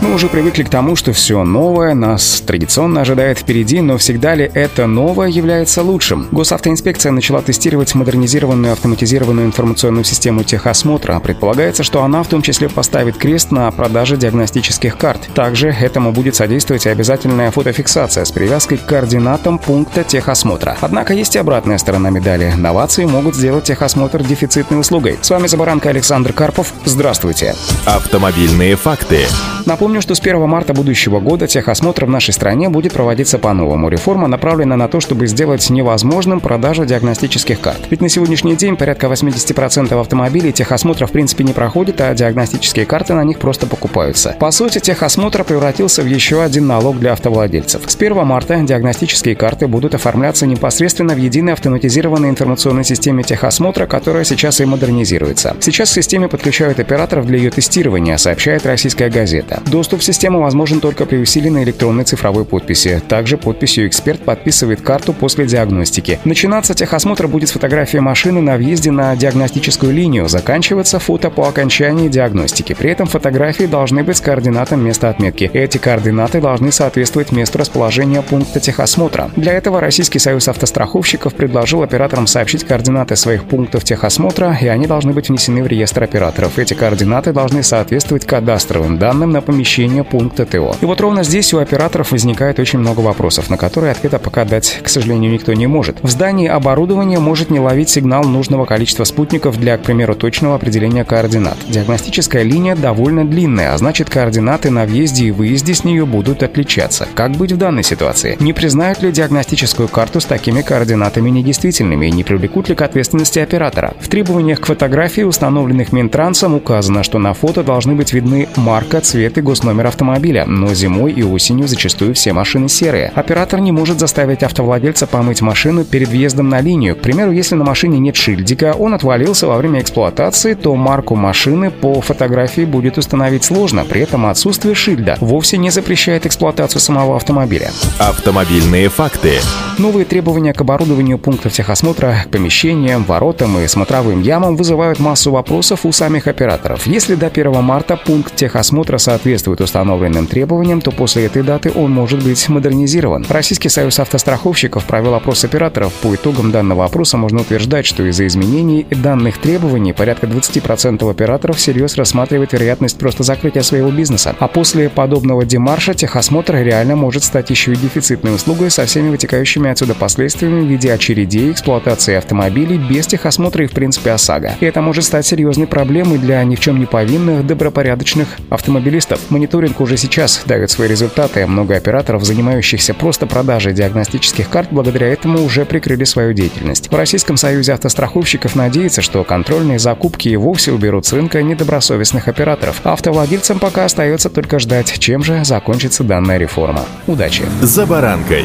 Мы уже привыкли к тому, что все новое нас традиционно ожидает впереди, но всегда ли это новое является лучшим? Госавтоинспекция начала тестировать модернизированную автоматизированную информационную систему техосмотра. Предполагается, что она в том числе поставит крест на продаже диагностических карт. Также этому будет содействовать и обязательная фотофиксация с привязкой к координатам пункта техосмотра. Однако есть и обратная сторона медали. Новации могут сделать техосмотр дефицитной услугой. С вами Забаранка Александр Карпов. Здравствуйте. Автомобильные факты. Напомню, что с 1 марта будущего года техосмотр в нашей стране будет проводиться по-новому. Реформа направлена на то, чтобы сделать невозможным продажу диагностических карт. Ведь на сегодняшний день порядка 80% автомобилей техосмотра в принципе не проходит, а диагностические карты на них просто покупаются. По сути, техосмотр превратился в еще один налог для автовладельцев. С 1 марта диагностические карты будут оформляться непосредственно в единой автоматизированной информационной системе техосмотра, которая сейчас и модернизируется. Сейчас к системе подключают операторов для ее тестирования, сообщает российская газета. Доступ в систему возможен только при усиленной электронной цифровой подписи. Также подписью «Эксперт» подписывает карту после диагностики. Начинаться техосмотр будет с фотографии машины на въезде на диагностическую линию, заканчиваться фото по окончании диагностики. При этом фотографии должны быть с координатом места отметки. Эти координаты должны соответствовать месту расположения пункта техосмотра. Для этого Российский союз автостраховщиков предложил операторам сообщить координаты своих пунктов техосмотра, и они должны быть внесены в реестр операторов. Эти координаты должны соответствовать кадастровым данным на помещения пункта ТО. И вот ровно здесь у операторов возникает очень много вопросов, на которые ответа пока дать, к сожалению, никто не может. В здании оборудование может не ловить сигнал нужного количества спутников для, к примеру, точного определения координат. Диагностическая линия довольно длинная, а значит координаты на въезде и выезде с нее будут отличаться. Как быть в данной ситуации? Не признают ли диагностическую карту с такими координатами недействительными и не привлекут ли к ответственности оператора? В требованиях к фотографии, установленных Минтрансом, указано, что на фото должны быть видны марка, цвет и госномер автомобиля, но зимой и осенью зачастую все машины серые. Оператор не может заставить автовладельца помыть машину перед въездом на линию. К примеру, если на машине нет шильдика, он отвалился во время эксплуатации, то марку машины по фотографии будет установить сложно, при этом отсутствие шильда вовсе не запрещает эксплуатацию самого автомобиля. Автомобильные факты. Новые требования к оборудованию пунктов техосмотра, к помещениям, воротам и смотровым ямам вызывают массу вопросов у самих операторов. Если до 1 марта пункт техосмотра соответствует соответствует установленным требованиям, то после этой даты он может быть модернизирован. Российский союз автостраховщиков провел опрос операторов. По итогам данного опроса можно утверждать, что из-за изменений данных требований порядка 20% операторов всерьез рассматривает вероятность просто закрытия своего бизнеса. А после подобного демарша техосмотр реально может стать еще и дефицитной услугой со всеми вытекающими отсюда последствиями в виде очередей, эксплуатации автомобилей без техосмотра и в принципе ОСАГО. И это может стать серьезной проблемой для ни в чем не повинных, добропорядочных автомобилистов. Мониторинг уже сейчас дает свои результаты, много операторов, занимающихся просто продажей диагностических карт, благодаря этому уже прикрыли свою деятельность. В Российском союзе автостраховщиков надеется, что контрольные закупки и вовсе уберут с рынка недобросовестных операторов. Автовладельцам пока остается только ждать, чем же закончится данная реформа. Удачи! За баранкой.